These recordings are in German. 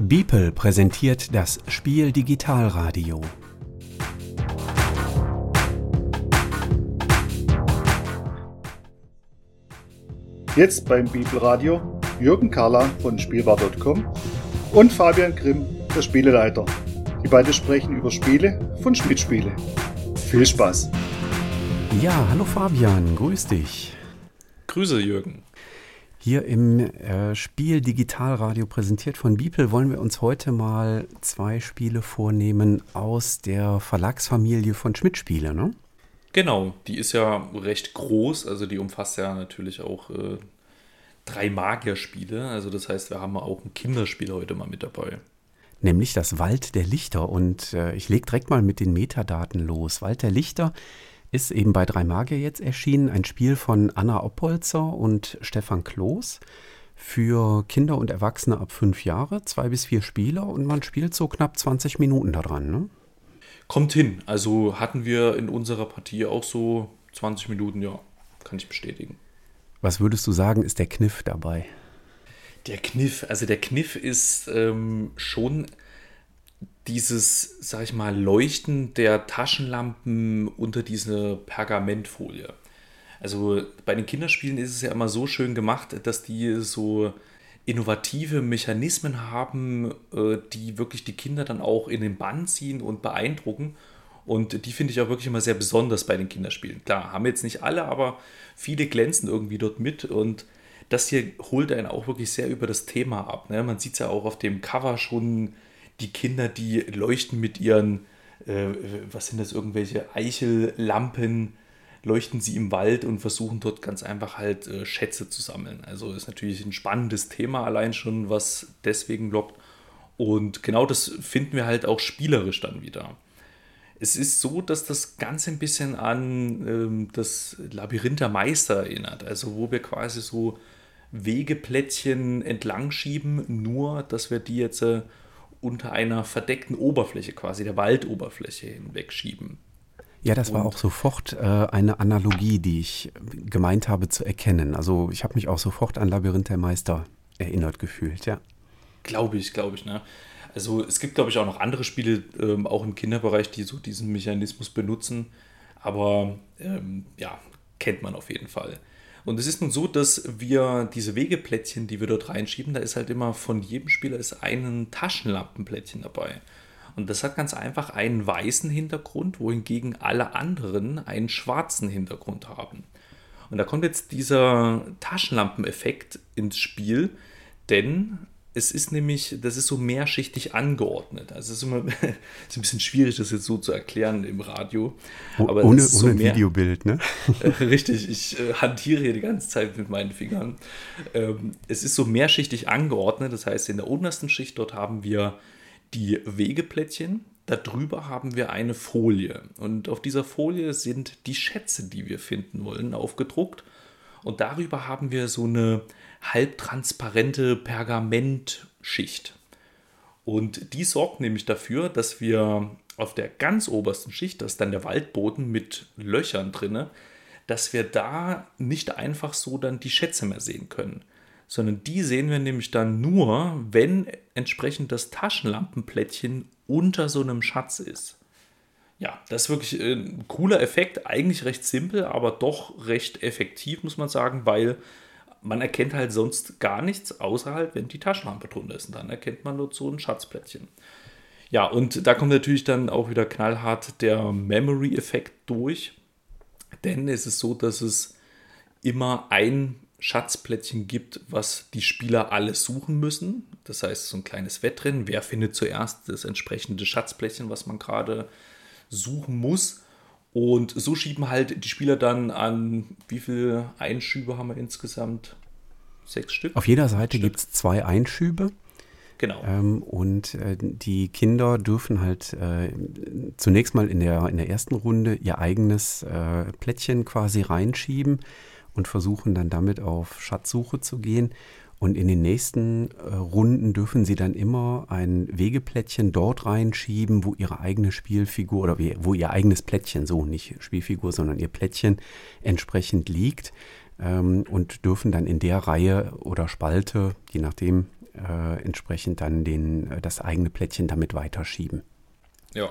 Beeple präsentiert das Spiel Digitalradio. Jetzt beim Bibelradio Jürgen Karla von Spielbar.com und Fabian Grimm, der Spieleleiter. Die beiden sprechen über Spiele von Schmidt-Spiele. Viel Spaß! Ja, hallo Fabian, grüß dich. Grüße Jürgen. Hier im äh, Spiel Digitalradio präsentiert von Beeple wollen wir uns heute mal zwei Spiele vornehmen aus der Verlagsfamilie von Schmidt-Spiele, ne? Genau, die ist ja recht groß, also die umfasst ja natürlich auch äh, drei Magierspiele. Also das heißt, wir haben auch ein Kinderspiel heute mal mit dabei. Nämlich das Wald der Lichter. Und äh, ich lege direkt mal mit den Metadaten los. Wald der Lichter ist eben bei Drei Magier jetzt erschienen, ein Spiel von Anna Oppolzer und Stefan Kloß für Kinder und Erwachsene ab fünf Jahre, zwei bis vier Spieler und man spielt so knapp 20 Minuten daran. Ne? Kommt hin. Also hatten wir in unserer Partie auch so 20 Minuten, ja, kann ich bestätigen. Was würdest du sagen, ist der Kniff dabei? Der Kniff, also der Kniff ist ähm, schon dieses, sag ich mal, Leuchten der Taschenlampen unter diese Pergamentfolie. Also bei den Kinderspielen ist es ja immer so schön gemacht, dass die so innovative Mechanismen haben, äh, die wirklich die Kinder dann auch in den Bann ziehen und beeindrucken. Und die finde ich auch wirklich immer sehr besonders bei den Kinderspielen. Klar, haben jetzt nicht alle, aber viele glänzen irgendwie dort mit. Und das hier holt einen auch wirklich sehr über das Thema ab. Ne? Man sieht es ja auch auf dem Cover schon, die Kinder, die leuchten mit ihren, äh, was sind das, irgendwelche Eichellampen leuchten sie im Wald und versuchen dort ganz einfach halt äh, Schätze zu sammeln. Also ist natürlich ein spannendes Thema allein schon, was deswegen lockt. Und genau das finden wir halt auch spielerisch dann wieder. Es ist so, dass das Ganze ein bisschen an ähm, das Labyrinth der Meister erinnert. Also wo wir quasi so Wegeplättchen entlang schieben, nur dass wir die jetzt äh, unter einer verdeckten Oberfläche, quasi der Waldoberfläche hinwegschieben. Ja, das war auch sofort äh, eine Analogie, die ich gemeint habe zu erkennen. Also ich habe mich auch sofort an Labyrinth der Meister erinnert gefühlt, ja. Glaube ich, glaube ich, ne? Also es gibt, glaube ich, auch noch andere Spiele, ähm, auch im Kinderbereich, die so diesen Mechanismus benutzen. Aber ähm, ja, kennt man auf jeden Fall. Und es ist nun so, dass wir diese Wegeplättchen, die wir dort reinschieben, da ist halt immer von jedem Spieler ist ein Taschenlampenplättchen dabei. Und das hat ganz einfach einen weißen Hintergrund, wohingegen alle anderen einen schwarzen Hintergrund haben. Und da kommt jetzt dieser Taschenlampeneffekt ins Spiel, denn es ist nämlich, das ist so mehrschichtig angeordnet. Also es ist immer ist ein bisschen schwierig, das jetzt so zu erklären im Radio. Aber ohne so ohne mehr, Videobild, ne? richtig, ich äh, hantiere hier die ganze Zeit mit meinen Fingern. Ähm, es ist so mehrschichtig angeordnet, das heißt, in der untersten Schicht dort haben wir die Wegeplättchen. Darüber haben wir eine Folie. Und auf dieser Folie sind die Schätze, die wir finden wollen, aufgedruckt. Und darüber haben wir so eine halbtransparente Pergamentschicht. Und die sorgt nämlich dafür, dass wir auf der ganz obersten Schicht, das ist dann der Waldboden mit Löchern drinne, dass wir da nicht einfach so dann die Schätze mehr sehen können, sondern die sehen wir nämlich dann nur, wenn entsprechend das Taschenlampenplättchen unter so einem Schatz ist. Ja, das ist wirklich ein cooler Effekt, eigentlich recht simpel, aber doch recht effektiv, muss man sagen, weil man erkennt halt sonst gar nichts, außer halt, wenn die Taschenlampe drunter ist. Und dann erkennt man nur so ein Schatzplättchen. Ja, und da kommt natürlich dann auch wieder knallhart der Memory-Effekt durch. Denn es ist so, dass es immer ein Schatzplättchen gibt, was die Spieler alle suchen müssen. Das heißt, so ein kleines Wettrennen. Wer findet zuerst das entsprechende Schatzplättchen, was man gerade suchen muss? Und so schieben halt die Spieler dann an, wie viele Einschübe haben wir insgesamt? Sechs Stück? Auf jeder Seite gibt es zwei Einschübe. Genau. Ähm, und äh, die Kinder dürfen halt äh, zunächst mal in der, in der ersten Runde ihr eigenes äh, Plättchen quasi reinschieben und versuchen dann damit auf Schatzsuche zu gehen. Und in den nächsten äh, Runden dürfen sie dann immer ein Wegeplättchen dort reinschieben, wo ihre eigene Spielfigur oder wo ihr eigenes Plättchen, so nicht Spielfigur, sondern ihr Plättchen entsprechend liegt ähm, und dürfen dann in der Reihe oder Spalte, je nachdem, äh, entsprechend dann den, äh, das eigene Plättchen damit weiterschieben. Ja.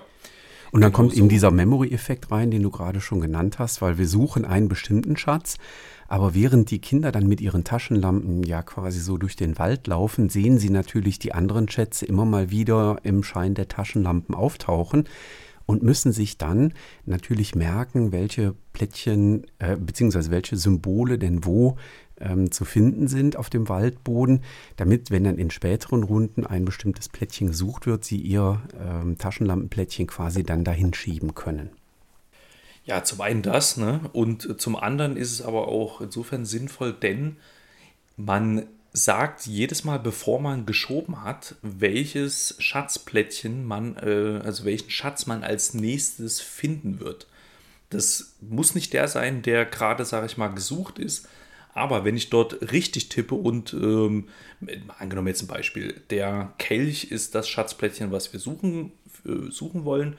Und dann genau kommt so. eben dieser Memory-Effekt rein, den du gerade schon genannt hast, weil wir suchen einen bestimmten Schatz. Aber während die Kinder dann mit ihren Taschenlampen ja quasi so durch den Wald laufen, sehen sie natürlich die anderen Schätze immer mal wieder im Schein der Taschenlampen auftauchen und müssen sich dann natürlich merken, welche Plättchen äh, bzw. welche Symbole denn wo ähm, zu finden sind auf dem Waldboden, damit, wenn dann in späteren Runden ein bestimmtes Plättchen gesucht wird, sie ihr ähm, Taschenlampenplättchen quasi dann dahin schieben können. Ja, zum einen das, ne? Und zum anderen ist es aber auch insofern sinnvoll, denn man sagt jedes Mal, bevor man geschoben hat, welches Schatzplättchen man, äh, also welchen Schatz man als nächstes finden wird. Das muss nicht der sein, der gerade, sage ich mal, gesucht ist. Aber wenn ich dort richtig tippe und ähm, angenommen jetzt ein Beispiel, der Kelch ist das Schatzplättchen, was wir suchen, äh, suchen wollen.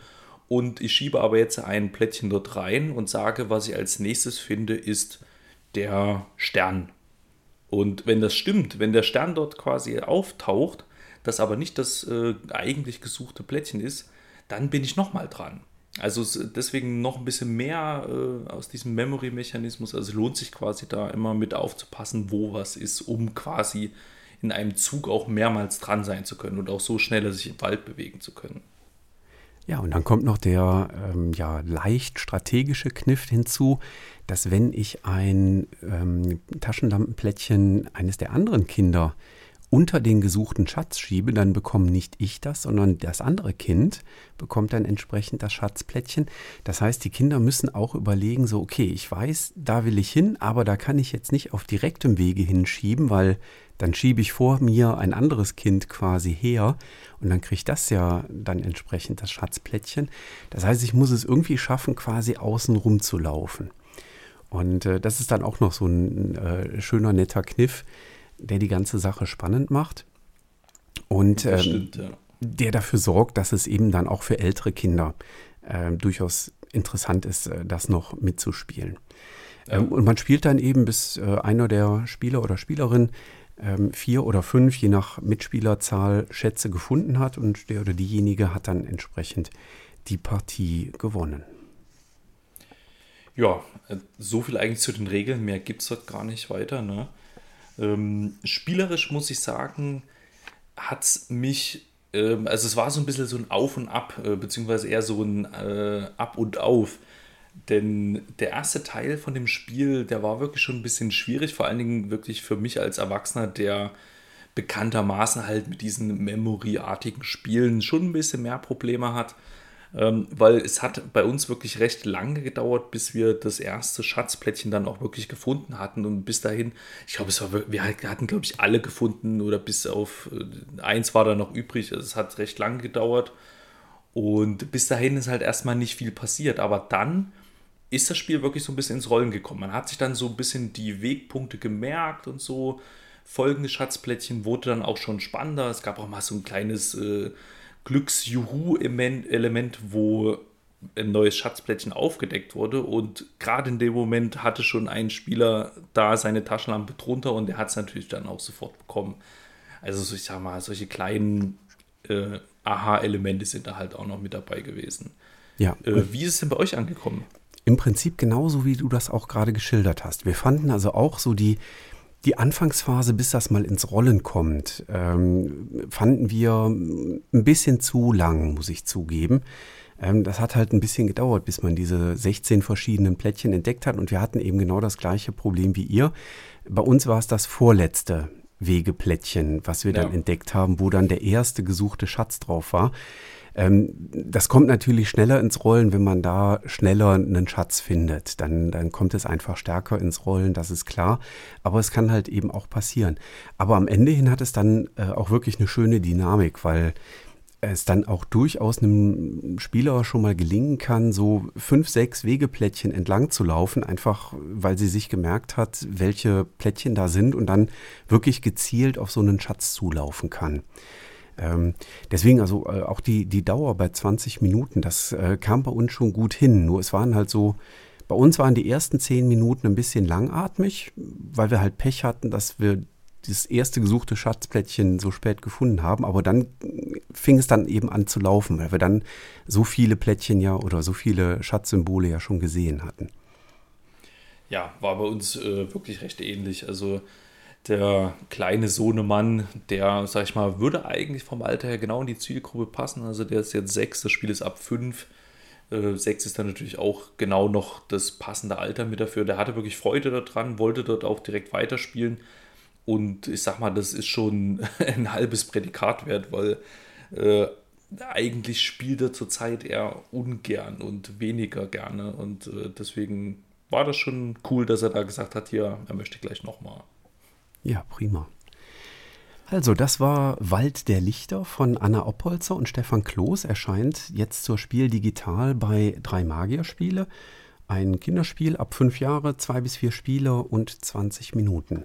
Und ich schiebe aber jetzt ein Plättchen dort rein und sage, was ich als nächstes finde, ist der Stern und wenn das stimmt, wenn der Stern dort quasi auftaucht, das aber nicht das äh, eigentlich gesuchte Plättchen ist, dann bin ich nochmal dran. Also deswegen noch ein bisschen mehr äh, aus diesem Memory-Mechanismus. Also lohnt sich quasi da immer mit aufzupassen, wo was ist, um quasi in einem Zug auch mehrmals dran sein zu können und auch so schneller sich im Wald bewegen zu können. Ja, und dann kommt noch der ähm, ja, leicht strategische Kniff hinzu, dass wenn ich ein ähm, Taschenlampenplättchen eines der anderen Kinder unter den gesuchten Schatz schiebe, dann bekomme nicht ich das, sondern das andere Kind bekommt dann entsprechend das Schatzplättchen. Das heißt, die Kinder müssen auch überlegen, so, okay, ich weiß, da will ich hin, aber da kann ich jetzt nicht auf direktem Wege hinschieben, weil dann schiebe ich vor mir ein anderes Kind quasi her und dann kriegt das ja dann entsprechend das Schatzplättchen. Das heißt, ich muss es irgendwie schaffen, quasi außen rum zu laufen. Und äh, das ist dann auch noch so ein äh, schöner, netter Kniff, der die ganze Sache spannend macht. Und ähm, stimmt, ja. der dafür sorgt, dass es eben dann auch für ältere Kinder äh, durchaus interessant ist, äh, das noch mitzuspielen. Ja. Ähm, und man spielt dann eben, bis äh, einer der Spieler oder Spielerin ähm, vier oder fünf, je nach Mitspielerzahl, Schätze gefunden hat und der oder diejenige hat dann entsprechend die Partie gewonnen. Ja, äh, so viel eigentlich zu den Regeln, mehr gibt es dort gar nicht weiter. Ne? Ähm, spielerisch muss ich sagen, hat es mich, ähm, also es war so ein bisschen so ein Auf und Ab, äh, beziehungsweise eher so ein äh, Ab und Auf. Denn der erste Teil von dem Spiel, der war wirklich schon ein bisschen schwierig, vor allen Dingen wirklich für mich als Erwachsener, der bekanntermaßen halt mit diesen Memory-artigen Spielen schon ein bisschen mehr Probleme hat. Ähm, weil es hat bei uns wirklich recht lange gedauert, bis wir das erste Schatzplättchen dann auch wirklich gefunden hatten. Und bis dahin, ich glaube, es war, wir hatten, glaube ich, alle gefunden oder bis auf äh, eins war da noch übrig. Also es hat recht lange gedauert. Und bis dahin ist halt erstmal nicht viel passiert. Aber dann ist das Spiel wirklich so ein bisschen ins Rollen gekommen. Man hat sich dann so ein bisschen die Wegpunkte gemerkt und so. Folgende Schatzplättchen wurde dann auch schon spannender. Es gab auch mal so ein kleines äh, Glücksjuhu-Element, wo ein neues Schatzplättchen aufgedeckt wurde. Und gerade in dem Moment hatte schon ein Spieler da seine Taschenlampe drunter und der hat es natürlich dann auch sofort bekommen. Also, ich sag mal, solche kleinen äh, Aha-Elemente sind da halt auch noch mit dabei gewesen. Ja. Äh, wie ist es denn bei euch angekommen? Im Prinzip genauso, wie du das auch gerade geschildert hast. Wir fanden also auch so die, die Anfangsphase, bis das mal ins Rollen kommt, ähm, fanden wir ein bisschen zu lang, muss ich zugeben. Ähm, das hat halt ein bisschen gedauert, bis man diese 16 verschiedenen Plättchen entdeckt hat. Und wir hatten eben genau das gleiche Problem wie ihr. Bei uns war es das vorletzte Wegeplättchen, was wir ja. dann entdeckt haben, wo dann der erste gesuchte Schatz drauf war. Ähm, das kommt natürlich schneller ins Rollen, wenn man da schneller einen Schatz findet. Dann, dann kommt es einfach stärker ins Rollen, das ist klar. Aber es kann halt eben auch passieren. Aber am Ende hin hat es dann äh, auch wirklich eine schöne Dynamik, weil es dann auch durchaus einem Spieler schon mal gelingen kann, so fünf, sechs Wegeplättchen entlang zu laufen, einfach weil sie sich gemerkt hat, welche Plättchen da sind und dann wirklich gezielt auf so einen Schatz zulaufen kann. Ähm, deswegen also äh, auch die, die Dauer bei 20 Minuten, das äh, kam bei uns schon gut hin. Nur es waren halt so, bei uns waren die ersten 10 Minuten ein bisschen langatmig, weil wir halt Pech hatten, dass wir das erste gesuchte Schatzplättchen so spät gefunden haben, aber dann fing es dann eben an zu laufen, weil wir dann so viele Plättchen ja oder so viele Schatzsymbole ja schon gesehen hatten. Ja, war bei uns äh, wirklich recht ähnlich. Also der kleine Sohnemann, der, sag ich mal, würde eigentlich vom Alter her genau in die Zielgruppe passen. Also der ist jetzt sechs, das Spiel ist ab fünf. Äh, sechs ist dann natürlich auch genau noch das passende Alter mit dafür. Der hatte wirklich Freude daran, wollte dort auch direkt weiterspielen. Und ich sag mal, das ist schon ein halbes Prädikat wert, weil äh, eigentlich spielt er zurzeit eher ungern und weniger gerne. Und äh, deswegen war das schon cool, dass er da gesagt hat, hier, er möchte gleich nochmal. Ja, prima. Also, das war Wald der Lichter von Anna Oppolzer und Stefan Kloß. Erscheint jetzt zur Spiel digital bei drei Magierspiele. Ein Kinderspiel ab fünf Jahre, zwei bis vier Spieler und 20 Minuten.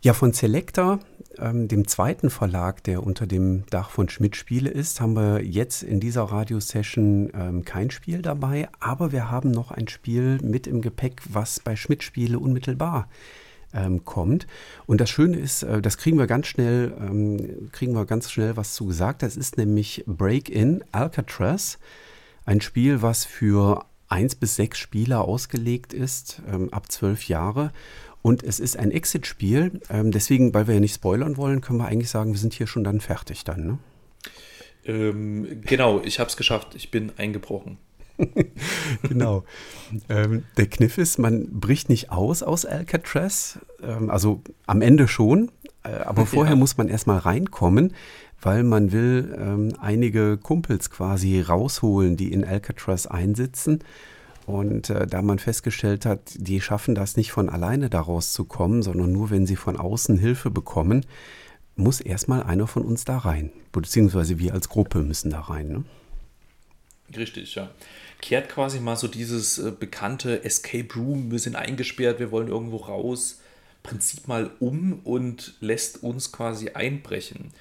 Ja, von Selecta, ähm, dem zweiten Verlag, der unter dem Dach von Schmidt Spiele ist, haben wir jetzt in dieser Radiosession ähm, kein Spiel dabei, aber wir haben noch ein Spiel mit im Gepäck, was bei Schmidt Spiele unmittelbar ähm, kommt. Und das Schöne ist, äh, das kriegen wir ganz schnell, ähm, kriegen wir ganz schnell was zu gesagt. Das ist nämlich Break-In Alcatraz, ein Spiel, was für eins bis sechs Spieler ausgelegt ist, ähm, ab zwölf Jahre. Und es ist ein Exit-Spiel. Ähm, deswegen, weil wir ja nicht spoilern wollen, können wir eigentlich sagen, wir sind hier schon dann fertig dann. Ne? Ähm, genau, ich habe es geschafft. Ich bin eingebrochen. genau. Ähm, der Kniff ist, man bricht nicht aus aus Alcatraz, ähm, also am Ende schon, äh, aber vorher ja. muss man erstmal reinkommen, weil man will ähm, einige Kumpels quasi rausholen, die in Alcatraz einsitzen. Und äh, da man festgestellt hat, die schaffen das nicht von alleine da rauszukommen, sondern nur wenn sie von außen Hilfe bekommen, muss erstmal einer von uns da rein. Beziehungsweise wir als Gruppe müssen da rein. Ne? Richtig, ja kehrt quasi mal so dieses äh, bekannte Escape Room, wir sind eingesperrt, wir wollen irgendwo raus, Prinzip mal um und lässt uns quasi einbrechen.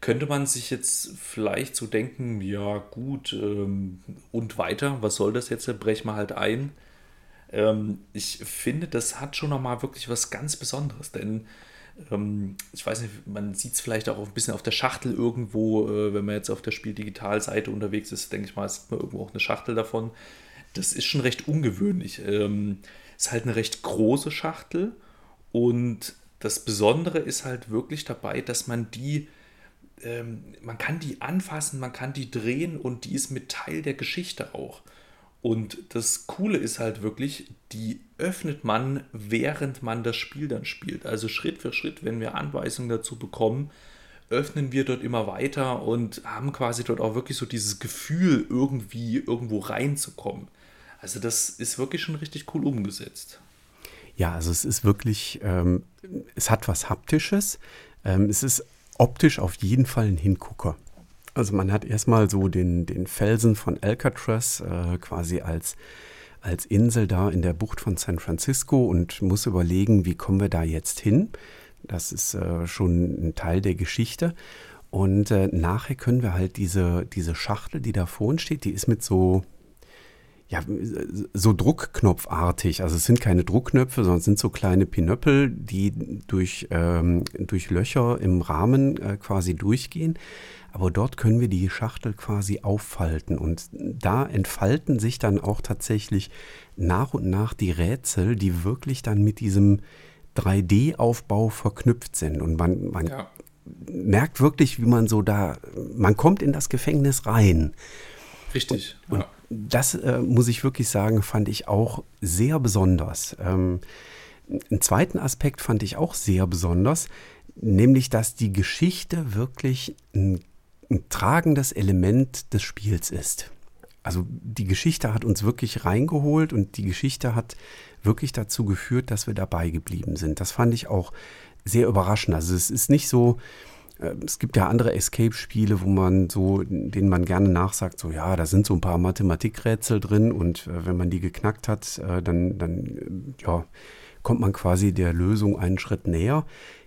Könnte man sich jetzt vielleicht so denken, ja gut, ähm, und weiter, was soll das jetzt, brechen wir halt ein. Ähm, ich finde, das hat schon nochmal wirklich was ganz Besonderes, denn ich weiß nicht, man sieht es vielleicht auch ein bisschen auf der Schachtel irgendwo, äh, wenn man jetzt auf der Spiel-Digital-Seite unterwegs ist, denke ich mal, sieht man irgendwo auch eine Schachtel davon. Das ist schon recht ungewöhnlich. Ähm, ist halt eine recht große Schachtel und das Besondere ist halt wirklich dabei, dass man die, ähm, man kann die anfassen, man kann die drehen und die ist mit Teil der Geschichte auch. Und das Coole ist halt wirklich, die öffnet man, während man das Spiel dann spielt. Also Schritt für Schritt, wenn wir Anweisungen dazu bekommen, öffnen wir dort immer weiter und haben quasi dort auch wirklich so dieses Gefühl, irgendwie irgendwo reinzukommen. Also das ist wirklich schon richtig cool umgesetzt. Ja, also es ist wirklich, ähm, es hat was Haptisches. Ähm, es ist optisch auf jeden Fall ein Hingucker. Also man hat erstmal so den, den Felsen von Alcatraz äh, quasi als, als Insel da in der Bucht von San Francisco und muss überlegen, wie kommen wir da jetzt hin. Das ist äh, schon ein Teil der Geschichte. Und äh, nachher können wir halt diese, diese Schachtel, die da vorne steht, die ist mit so, ja, so Druckknopfartig. Also es sind keine Druckknöpfe, sondern es sind so kleine Pinöppel, die durch, ähm, durch Löcher im Rahmen äh, quasi durchgehen. Aber dort können wir die Schachtel quasi auffalten und da entfalten sich dann auch tatsächlich nach und nach die Rätsel, die wirklich dann mit diesem 3D-Aufbau verknüpft sind. Und man, man ja. merkt wirklich, wie man so da, man kommt in das Gefängnis rein. Richtig. Und, ja. und das äh, muss ich wirklich sagen, fand ich auch sehr besonders. Ähm, einen zweiten Aspekt fand ich auch sehr besonders, nämlich dass die Geschichte wirklich ein ein tragendes Element des Spiels ist. Also die Geschichte hat uns wirklich reingeholt und die Geschichte hat wirklich dazu geführt, dass wir dabei geblieben sind. Das fand ich auch sehr überraschend. Also es ist nicht so, es gibt ja andere Escape-Spiele, wo man so, denen man gerne nachsagt, so ja, da sind so ein paar Mathematikrätsel drin und äh, wenn man die geknackt hat, äh, dann, dann ja, kommt man quasi der Lösung einen Schritt näher.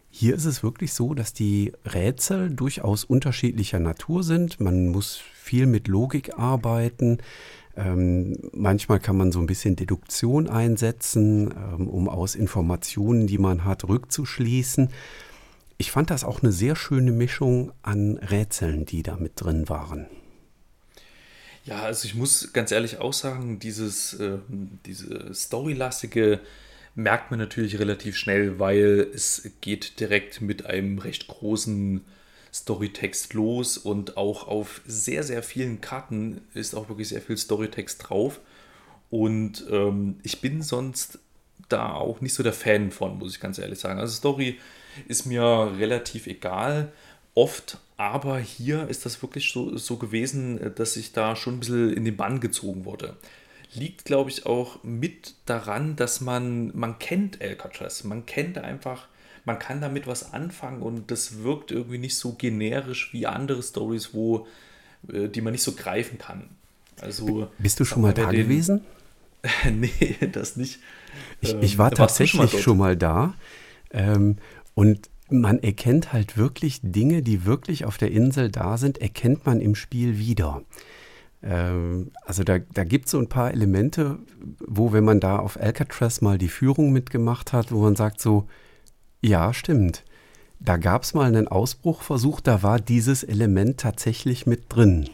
Hier ist es wirklich so, dass die Rätsel durchaus unterschiedlicher Natur sind. Man muss viel mit Logik arbeiten. Ähm, manchmal kann man so ein bisschen Deduktion einsetzen, ähm, um aus Informationen, die man hat, rückzuschließen. Ich fand das auch eine sehr schöne Mischung an Rätseln, die da mit drin waren. Ja, also ich muss ganz ehrlich auch sagen, dieses, äh, diese storylastige merkt man natürlich relativ schnell, weil es geht direkt mit einem recht großen Storytext los und auch auf sehr, sehr vielen Karten ist auch wirklich sehr viel Storytext drauf. Und ähm, ich bin sonst da auch nicht so der Fan von, muss ich ganz ehrlich sagen. Also Story ist mir relativ egal, oft, aber hier ist das wirklich so, so gewesen, dass ich da schon ein bisschen in den Bann gezogen wurde. Liegt, glaube ich, auch mit daran, dass man, man kennt Alcatraz, man kennt einfach man kann damit was anfangen und das wirkt irgendwie nicht so generisch wie andere Stories, wo äh, die man nicht so greifen kann. Also bist du schon mal da den, gewesen? nee, das nicht. Ich, ich war ähm, tatsächlich schon mal, schon mal da ähm, und man erkennt halt wirklich Dinge, die wirklich auf der Insel da sind, erkennt man im Spiel wieder. Ähm, also da, da gibt es so ein paar Elemente, wo, wenn man da auf Alcatraz mal die Führung mitgemacht hat, wo man sagt so, ja, stimmt. Da gab es mal einen Ausbruchversuch, da war dieses Element tatsächlich mit drin.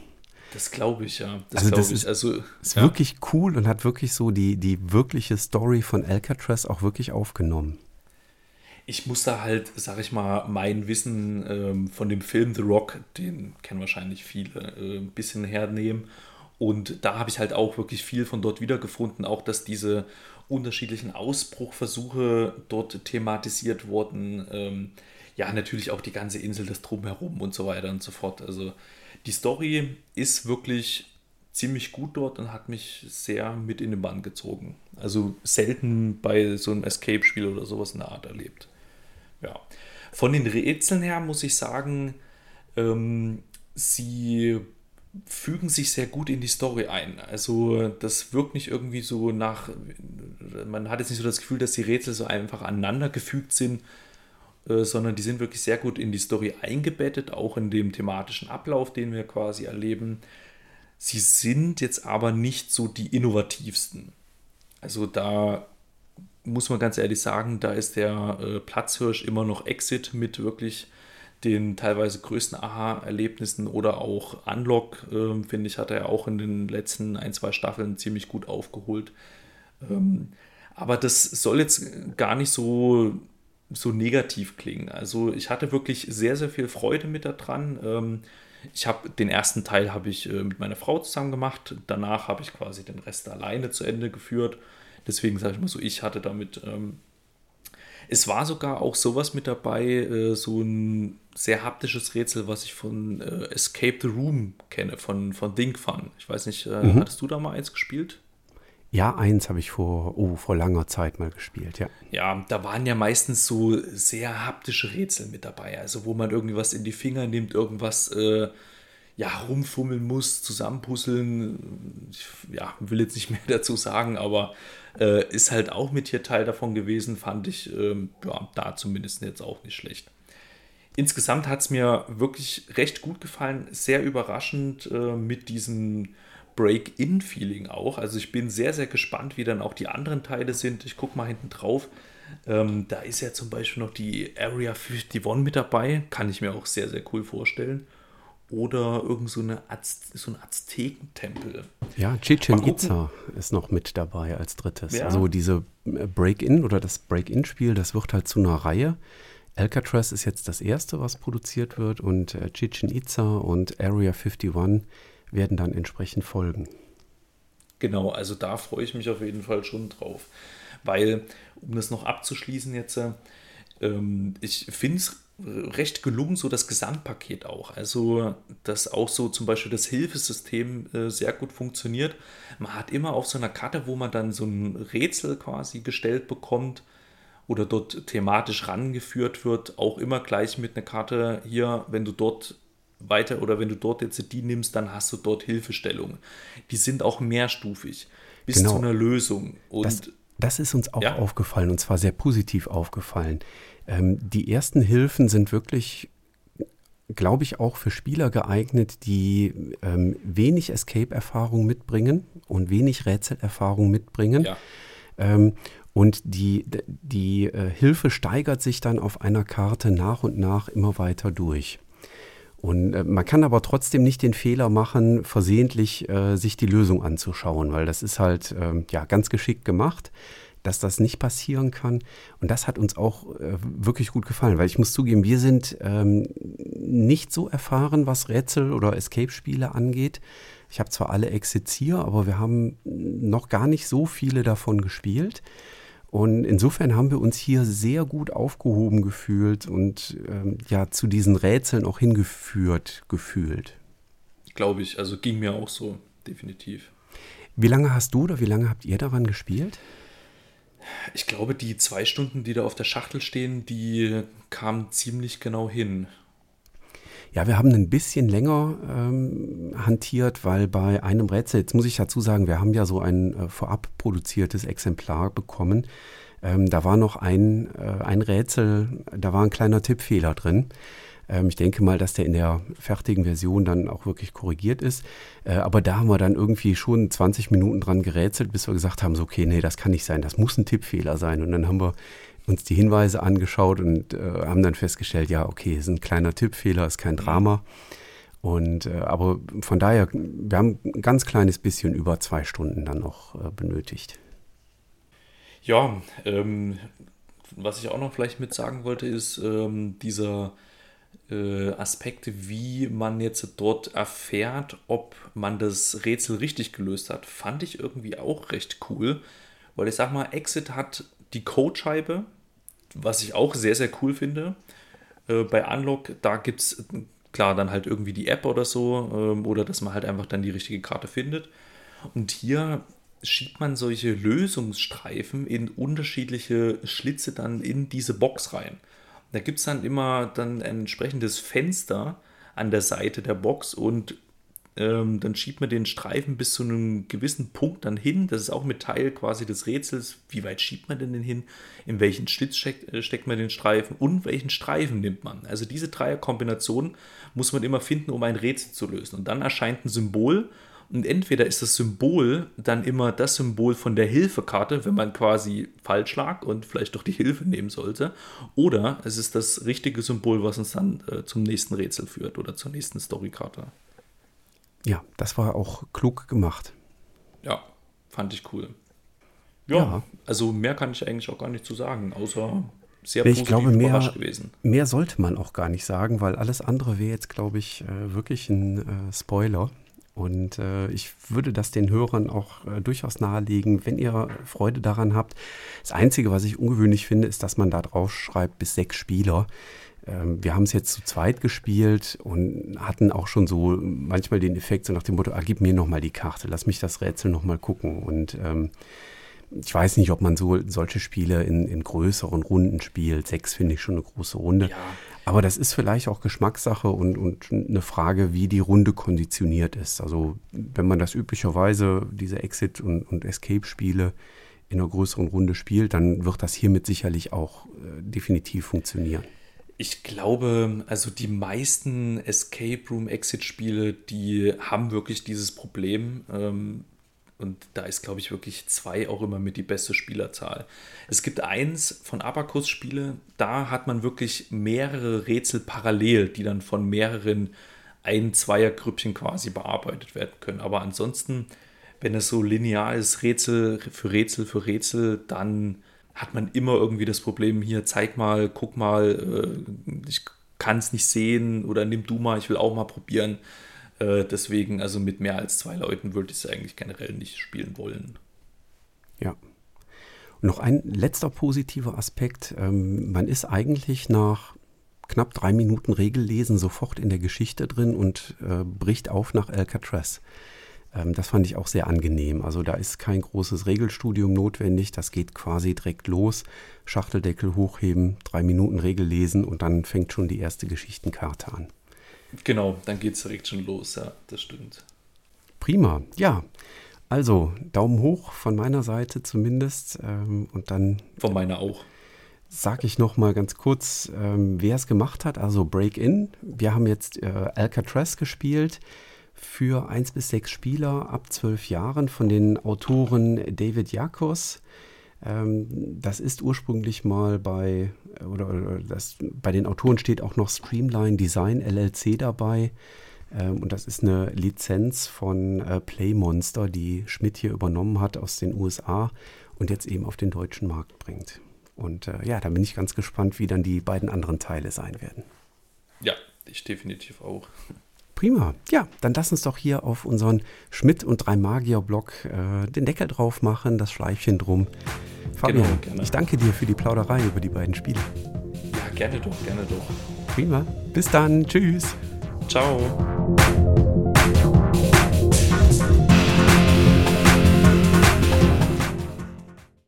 Das glaube ich, ja. Das also das ist, also, ist ja. wirklich cool und hat wirklich so die, die wirkliche Story von Alcatraz auch wirklich aufgenommen. Ich muss da halt, sag ich mal, mein Wissen ähm, von dem Film The Rock, den kennen wahrscheinlich viele, äh, ein bisschen hernehmen. Und da habe ich halt auch wirklich viel von dort wiedergefunden, auch dass diese unterschiedlichen Ausbruchversuche dort thematisiert wurden. Ähm, ja, natürlich auch die ganze Insel, das Drumherum und so weiter und so fort. Also die Story ist wirklich ziemlich gut dort und hat mich sehr mit in den Bann gezogen. Also selten bei so einem Escape-Spiel oder sowas in der Art erlebt. Ja. Von den Rätseln her muss ich sagen, ähm, sie fügen sich sehr gut in die Story ein. Also das wirkt nicht irgendwie so nach, man hat jetzt nicht so das Gefühl, dass die Rätsel so einfach aneinander gefügt sind, äh, sondern die sind wirklich sehr gut in die Story eingebettet, auch in dem thematischen Ablauf, den wir quasi erleben. Sie sind jetzt aber nicht so die innovativsten. Also da muss man ganz ehrlich sagen, da ist der äh, Platzhirsch immer noch Exit mit wirklich den teilweise größten Aha-Erlebnissen oder auch Unlock, äh, finde ich, hat er auch in den letzten ein, zwei Staffeln ziemlich gut aufgeholt. Ähm, aber das soll jetzt gar nicht so, so negativ klingen. Also ich hatte wirklich sehr, sehr viel Freude mit daran. Ähm, ich habe den ersten Teil habe ich äh, mit meiner Frau zusammen gemacht. Danach habe ich quasi den Rest alleine zu Ende geführt. Deswegen sage ich mal so, ich hatte damit ähm, es war sogar auch sowas mit dabei, äh, so ein sehr haptisches Rätsel, was ich von äh, Escape the Room kenne, von, von Think Fun. Ich weiß nicht, äh, mhm. hattest du da mal eins gespielt? Ja, eins habe ich vor, oh, vor langer Zeit mal gespielt, ja. Ja, da waren ja meistens so sehr haptische Rätsel mit dabei. Also wo man irgendwie was in die Finger nimmt, irgendwas äh, ja, rumfummeln muss, zusammenpuzzeln. Ich ja, will jetzt nicht mehr dazu sagen, aber äh, ist halt auch mit hier Teil davon gewesen, fand ich ähm, ja, da zumindest jetzt auch nicht schlecht. Insgesamt hat es mir wirklich recht gut gefallen, sehr überraschend äh, mit diesem Break-In-Feeling auch. Also ich bin sehr, sehr gespannt, wie dann auch die anderen Teile sind. Ich gucke mal hinten drauf. Ähm, da ist ja zum Beispiel noch die Area 51 mit dabei. Kann ich mir auch sehr, sehr cool vorstellen oder irgend so, eine Az so ein Aztekentempel. Ja, Chichen Itza ist noch mit dabei als drittes. Ja. Also diese äh, Break-In oder das Break-In-Spiel, das wird halt zu einer Reihe. Alcatraz ist jetzt das erste, was produziert wird und äh, Chichen Itza und Area 51 werden dann entsprechend folgen. Genau, also da freue ich mich auf jeden Fall schon drauf. Weil, um das noch abzuschließen jetzt, ähm, ich finde es recht gelungen, so das Gesamtpaket auch. Also, dass auch so zum Beispiel das Hilfesystem äh, sehr gut funktioniert. Man hat immer auf so einer Karte, wo man dann so ein Rätsel quasi gestellt bekommt oder dort thematisch rangeführt wird, auch immer gleich mit einer Karte hier, wenn du dort weiter oder wenn du dort jetzt die nimmst, dann hast du dort Hilfestellungen. Die sind auch mehrstufig bis genau. zu einer Lösung. Und das, das ist uns auch ja. aufgefallen und zwar sehr positiv aufgefallen. Ähm, die ersten Hilfen sind wirklich glaube ich, auch für Spieler geeignet, die ähm, wenig Escape-Erfahrung mitbringen und wenig Rätselerfahrung mitbringen. Ja. Ähm, und die, die äh, Hilfe steigert sich dann auf einer Karte nach und nach immer weiter durch. Und äh, man kann aber trotzdem nicht den Fehler machen, versehentlich äh, sich die Lösung anzuschauen, weil das ist halt äh, ja ganz geschickt gemacht dass das nicht passieren kann. Und das hat uns auch äh, wirklich gut gefallen, weil ich muss zugeben, wir sind ähm, nicht so erfahren, was Rätsel- oder Escape-Spiele angeht. Ich habe zwar alle Exits hier, aber wir haben noch gar nicht so viele davon gespielt. Und insofern haben wir uns hier sehr gut aufgehoben gefühlt und ähm, ja zu diesen Rätseln auch hingeführt gefühlt. Glaube ich, also ging mir auch so, definitiv. Wie lange hast du oder wie lange habt ihr daran gespielt? Ich glaube, die zwei Stunden, die da auf der Schachtel stehen, die kamen ziemlich genau hin. Ja, wir haben ein bisschen länger ähm, hantiert, weil bei einem Rätsel, jetzt muss ich dazu sagen, wir haben ja so ein äh, vorab produziertes Exemplar bekommen. Ähm, da war noch ein, äh, ein Rätsel, da war ein kleiner Tippfehler drin. Ähm, ich denke mal, dass der in der fertigen Version dann auch wirklich korrigiert ist. Äh, aber da haben wir dann irgendwie schon 20 Minuten dran gerätselt, bis wir gesagt haben, so, okay, nee, das kann nicht sein, das muss ein Tippfehler sein. Und dann haben wir uns die Hinweise angeschaut und äh, haben dann festgestellt, ja, okay, ist ein kleiner Tippfehler, ist kein Drama. Und äh, aber von daher, wir haben ein ganz kleines bisschen über zwei Stunden dann noch äh, benötigt. Ja, ähm, was ich auch noch vielleicht mit sagen wollte, ist ähm, dieser Aspekte, wie man jetzt dort erfährt, ob man das Rätsel richtig gelöst hat, fand ich irgendwie auch recht cool. Weil ich sag mal, Exit hat die Codescheibe, was ich auch sehr, sehr cool finde. Äh, bei Unlock, da gibt es klar dann halt irgendwie die App oder so, ähm, oder dass man halt einfach dann die richtige Karte findet. Und hier schiebt man solche Lösungsstreifen in unterschiedliche Schlitze dann in diese Box rein. Da gibt es dann immer dann ein entsprechendes Fenster an der Seite der Box und ähm, dann schiebt man den Streifen bis zu einem gewissen Punkt dann hin. Das ist auch mit Teil quasi des Rätsels. Wie weit schiebt man denn den hin? In welchen Schlitz steckt, äh, steckt man den Streifen? Und welchen Streifen nimmt man? Also diese Dreierkombination muss man immer finden, um ein Rätsel zu lösen. Und dann erscheint ein Symbol und entweder ist das Symbol dann immer das Symbol von der Hilfekarte, wenn man quasi falsch lag und vielleicht doch die Hilfe nehmen sollte, oder es ist das richtige Symbol, was uns dann äh, zum nächsten Rätsel führt oder zur nächsten Storykarte. Ja, das war auch klug gemacht. Ja, fand ich cool. Ja, ja, also mehr kann ich eigentlich auch gar nicht zu sagen, außer sehr ich glaube, mehr, gewesen. Mehr sollte man auch gar nicht sagen, weil alles andere wäre jetzt, glaube ich, äh, wirklich ein äh, Spoiler. Und äh, ich würde das den Hörern auch äh, durchaus nahelegen, wenn ihr Freude daran habt. Das Einzige, was ich ungewöhnlich finde, ist, dass man da drauf schreibt bis sechs Spieler. Ähm, wir haben es jetzt zu zweit gespielt und hatten auch schon so manchmal den Effekt, so nach dem Motto, ah, gib mir nochmal die Karte, lass mich das Rätsel nochmal gucken. Und ähm, ich weiß nicht, ob man so solche Spiele in, in größeren Runden spielt. Sechs finde ich schon eine große Runde. Ja. Aber das ist vielleicht auch Geschmackssache und, und eine Frage, wie die Runde konditioniert ist. Also wenn man das üblicherweise, diese Exit- und, und Escape-Spiele in einer größeren Runde spielt, dann wird das hiermit sicherlich auch äh, definitiv funktionieren. Ich glaube, also die meisten Escape Room Exit Spiele, die haben wirklich dieses Problem. Ähm, und da ist, glaube ich, wirklich zwei auch immer mit die beste Spielerzahl. Es gibt eins von Abacus Spiele, da hat man wirklich mehrere Rätsel parallel, die dann von mehreren ein-, zweier-Grüppchen quasi bearbeitet werden können. Aber ansonsten, wenn es so linear ist, Rätsel für Rätsel für Rätsel, dann hat man immer irgendwie das Problem, hier zeig mal, guck mal, äh, ich kann es nicht sehen oder nimm du mal, ich will auch mal probieren. Äh, deswegen, also mit mehr als zwei Leuten würde ich es eigentlich generell nicht spielen wollen. Ja. Und noch ein letzter positiver Aspekt. Ähm, man ist eigentlich nach knapp drei Minuten Regellesen sofort in der Geschichte drin und äh, bricht auf nach Alcatraz. Ähm, das fand ich auch sehr angenehm. Also da ist kein großes Regelstudium notwendig. Das geht quasi direkt los. Schachteldeckel hochheben, drei Minuten Regel lesen und dann fängt schon die erste Geschichtenkarte an. Genau, dann geht es direkt schon los, ja, das stimmt. Prima, ja. Also Daumen hoch von meiner Seite zumindest. Ähm, und dann. Von meiner auch. sage ich noch mal ganz kurz, ähm, wer es gemacht hat. Also Break-In. Wir haben jetzt äh, Alcatraz gespielt für 1 bis 6 Spieler ab 12 Jahren von den Autoren David Jakos. Ähm, das ist ursprünglich mal bei, oder, oder das, bei den Autoren steht auch noch Streamline Design LLC dabei. Ähm, und das ist eine Lizenz von äh, Playmonster, die Schmidt hier übernommen hat aus den USA und jetzt eben auf den deutschen Markt bringt. Und äh, ja, da bin ich ganz gespannt, wie dann die beiden anderen Teile sein werden. Ja, ich definitiv auch. Prima. Ja, dann lass uns doch hier auf unseren Schmidt und drei Magier-Blog äh, den Deckel drauf machen, das Schleifchen drum. Fabian, genau, ich danke dir für die Plauderei über die beiden Spiele. Ja, gerne doch, gerne doch. Prima. Bis dann. Tschüss. Ciao.